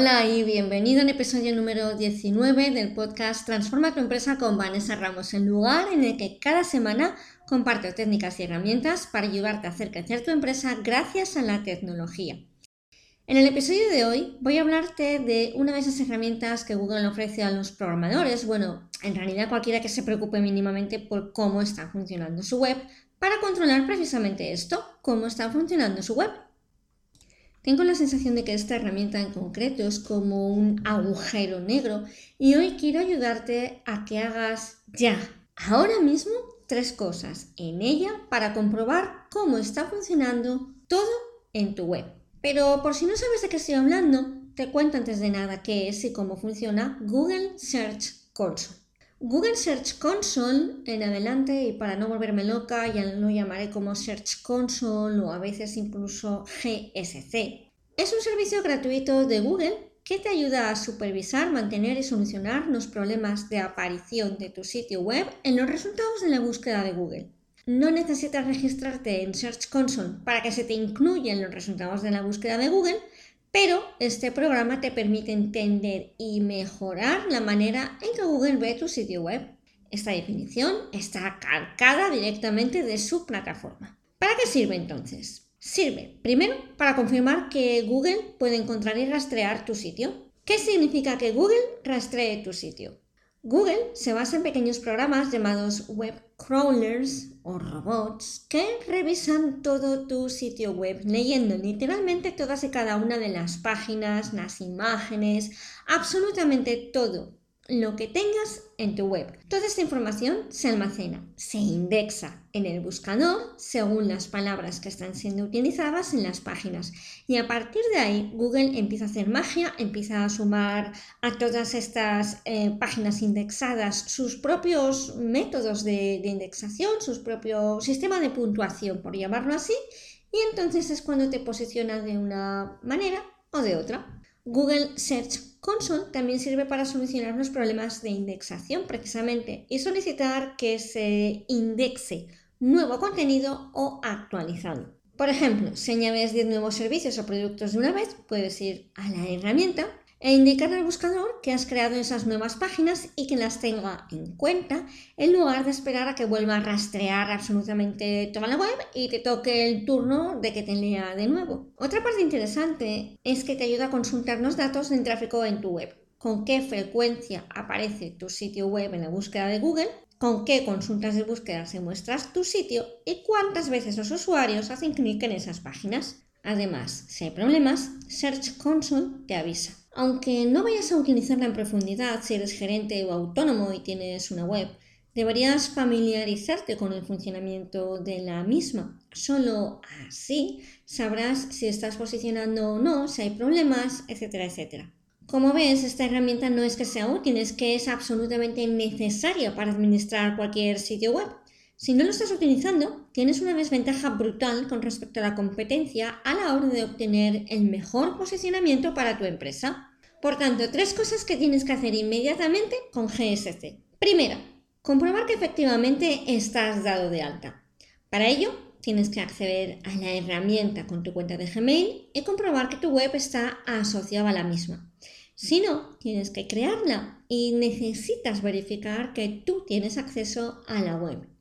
Hola y bienvenido al episodio número 19 del podcast Transforma tu empresa con Vanessa Ramos, el lugar en el que cada semana comparto técnicas y herramientas para ayudarte a hacer crecer tu empresa gracias a la tecnología. En el episodio de hoy voy a hablarte de una de esas herramientas que Google ofrece a los programadores, bueno, en realidad cualquiera que se preocupe mínimamente por cómo está funcionando su web, para controlar precisamente esto, cómo está funcionando su web. Tengo la sensación de que esta herramienta en concreto es como un agujero negro y hoy quiero ayudarte a que hagas ya, ahora mismo, tres cosas en ella para comprobar cómo está funcionando todo en tu web. Pero por si no sabes de qué estoy hablando, te cuento antes de nada qué es y cómo funciona Google Search Console. Google Search Console en adelante, y para no volverme loca, ya lo llamaré como Search Console o a veces incluso GSC. Es un servicio gratuito de Google que te ayuda a supervisar, mantener y solucionar los problemas de aparición de tu sitio web en los resultados de la búsqueda de Google. No necesitas registrarte en Search Console para que se te incluyan los resultados de la búsqueda de Google, pero este programa te permite entender y mejorar la manera en que Google ve tu sitio web. Esta definición está calcada directamente de su plataforma. ¿Para qué sirve entonces? Sirve, primero, para confirmar que Google puede encontrar y rastrear tu sitio. ¿Qué significa que Google rastree tu sitio? Google se basa en pequeños programas llamados web crawlers o robots que revisan todo tu sitio web, leyendo literalmente todas y cada una de las páginas, las imágenes, absolutamente todo lo que tengas en tu web. Toda esta información se almacena, se indexa en el buscador según las palabras que están siendo utilizadas en las páginas. Y a partir de ahí, Google empieza a hacer magia, empieza a sumar a todas estas eh, páginas indexadas sus propios métodos de, de indexación, su propio sistema de puntuación, por llamarlo así, y entonces es cuando te posiciona de una manera o de otra. Google Search Console también sirve para solucionar los problemas de indexación precisamente y solicitar que se indexe nuevo contenido o actualizado. Por ejemplo, si añades 10 nuevos servicios o productos de una vez, puedes ir a la herramienta e indicar al buscador que has creado esas nuevas páginas y que las tenga en cuenta en lugar de esperar a que vuelva a rastrear absolutamente toda la web y te toque el turno de que te lea de nuevo. Otra parte interesante es que te ayuda a consultar los datos del tráfico en tu web. Con qué frecuencia aparece tu sitio web en la búsqueda de Google, con qué consultas de búsqueda se muestras tu sitio y cuántas veces los usuarios hacen clic en esas páginas. Además, si hay problemas, Search Console te avisa. Aunque no vayas a utilizarla en profundidad si eres gerente o autónomo y tienes una web, deberías familiarizarte con el funcionamiento de la misma. Solo así sabrás si estás posicionando o no, si hay problemas, etcétera, etcétera. Como ves, esta herramienta no es que sea útil, es que es absolutamente necesaria para administrar cualquier sitio web. Si no lo estás utilizando, tienes una desventaja brutal con respecto a la competencia a la hora de obtener el mejor posicionamiento para tu empresa. Por tanto, tres cosas que tienes que hacer inmediatamente con GSC. Primera, comprobar que efectivamente estás dado de alta. Para ello, tienes que acceder a la herramienta con tu cuenta de Gmail y comprobar que tu web está asociada a la misma. Si no, tienes que crearla y necesitas verificar que tú tienes acceso a la web.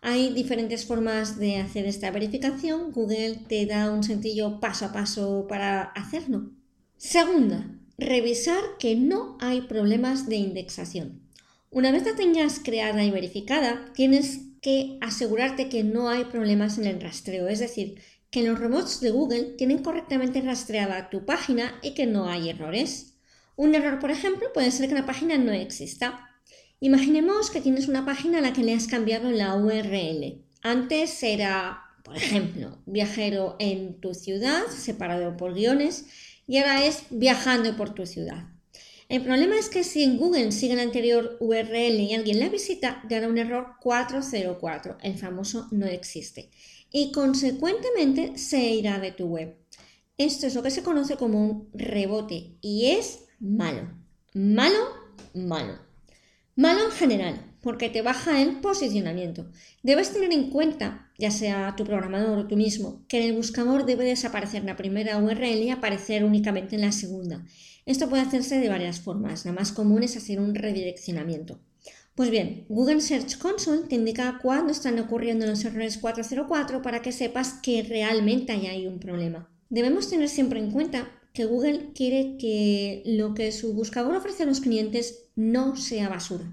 Hay diferentes formas de hacer esta verificación. Google te da un sencillo paso a paso para hacerlo. Segunda, revisar que no hay problemas de indexación. Una vez la tengas creada y verificada, tienes que asegurarte que no hay problemas en el rastreo, es decir, que los robots de Google tienen correctamente rastreada tu página y que no hay errores. Un error, por ejemplo, puede ser que la página no exista. Imaginemos que tienes una página a la que le has cambiado la URL. Antes era, por ejemplo, viajero en tu ciudad, separado por guiones, y ahora es viajando por tu ciudad. El problema es que si en Google sigue la anterior URL y alguien la visita, dará un error 404, el famoso no existe, y consecuentemente se irá de tu web. Esto es lo que se conoce como un rebote y es malo. Malo, malo. Malo en general, porque te baja el posicionamiento. Debes tener en cuenta, ya sea tu programador o tú mismo, que en el buscador debe desaparecer la primera URL y aparecer únicamente en la segunda. Esto puede hacerse de varias formas. La más común es hacer un redireccionamiento. Pues bien, Google Search Console te indica cuándo están ocurriendo los errores 404 para que sepas que realmente hay un problema. Debemos tener siempre en cuenta que Google quiere que lo que su buscador ofrece a los clientes no sea basura.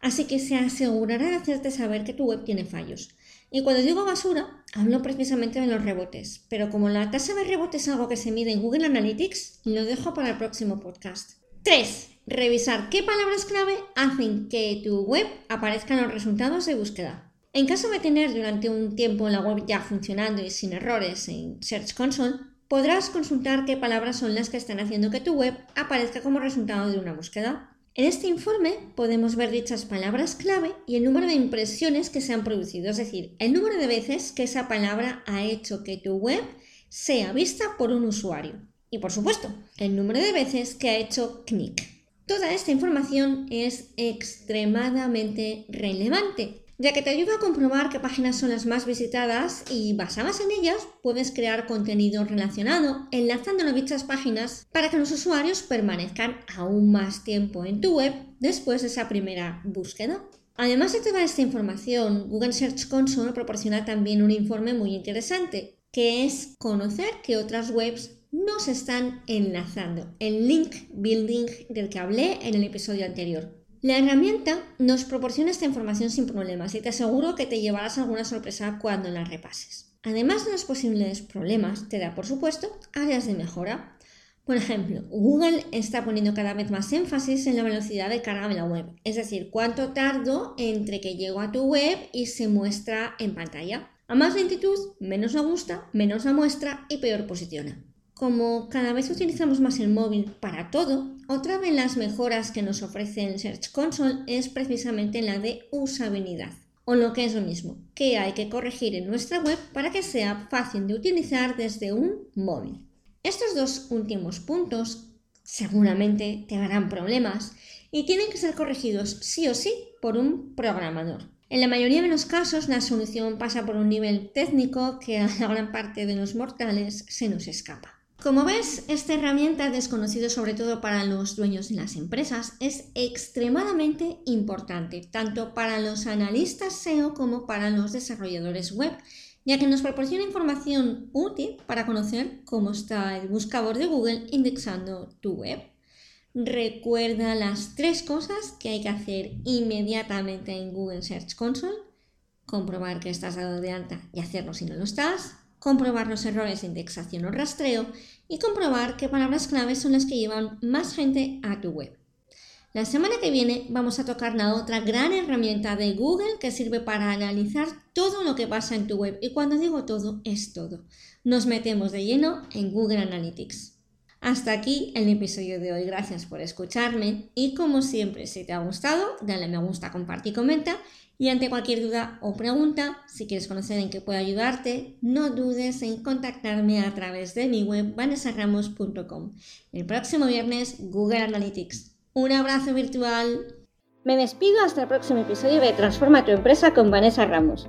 Así que se asegurará de hacerte saber que tu web tiene fallos. Y cuando digo basura, hablo precisamente de los rebotes, pero como la tasa de rebote es algo que se mide en Google Analytics, lo dejo para el próximo podcast. 3. Revisar qué palabras clave hacen que tu web aparezca en los resultados de búsqueda. En caso de tener durante un tiempo la web ya funcionando y sin errores en Search Console, podrás consultar qué palabras son las que están haciendo que tu web aparezca como resultado de una búsqueda. En este informe podemos ver dichas palabras clave y el número de impresiones que se han producido, es decir, el número de veces que esa palabra ha hecho que tu web sea vista por un usuario. Y por supuesto, el número de veces que ha hecho clic. Toda esta información es extremadamente relevante ya que te ayuda a comprobar qué páginas son las más visitadas y basadas en ellas puedes crear contenido relacionado enlazándolo a dichas páginas para que los usuarios permanezcan aún más tiempo en tu web después de esa primera búsqueda. Además de toda esta información, Google Search Console proporciona también un informe muy interesante, que es conocer que otras webs no se están enlazando, el link building del que hablé en el episodio anterior. La herramienta nos proporciona esta información sin problemas y te aseguro que te llevarás alguna sorpresa cuando la repases. Además de los posibles problemas, te da por supuesto áreas de mejora. Por ejemplo, Google está poniendo cada vez más énfasis en la velocidad de carga de la web, es decir, cuánto tardo entre que llego a tu web y se muestra en pantalla. A más lentitud, menos la gusta, menos la muestra y peor posiciona. Como cada vez utilizamos más el móvil para todo, otra de las mejoras que nos ofrece el Search Console es precisamente la de usabilidad, o lo que es lo mismo, que hay que corregir en nuestra web para que sea fácil de utilizar desde un móvil. Estos dos últimos puntos seguramente te darán problemas y tienen que ser corregidos sí o sí por un programador. En la mayoría de los casos la solución pasa por un nivel técnico que a la gran parte de los mortales se nos escapa. Como ves, esta herramienta, desconocida sobre todo para los dueños de las empresas, es extremadamente importante, tanto para los analistas SEO como para los desarrolladores web, ya que nos proporciona información útil para conocer cómo está el buscador de Google indexando tu web. Recuerda las tres cosas que hay que hacer inmediatamente en Google Search Console. Comprobar que estás dado de alta y hacerlo si no lo estás comprobar los errores de indexación o rastreo y comprobar qué palabras claves son las que llevan más gente a tu web. La semana que viene vamos a tocar la otra gran herramienta de Google que sirve para analizar todo lo que pasa en tu web y cuando digo todo es todo. Nos metemos de lleno en Google Analytics. Hasta aquí el episodio de hoy. Gracias por escucharme y como siempre si te ha gustado dale me gusta, comparte y comenta y ante cualquier duda o pregunta, si quieres conocer en qué puedo ayudarte, no dudes en contactarme a través de mi web vanessaramos.com. El próximo viernes, Google Analytics. Un abrazo virtual. Me despido hasta el próximo episodio de Transforma tu empresa con Vanessa Ramos.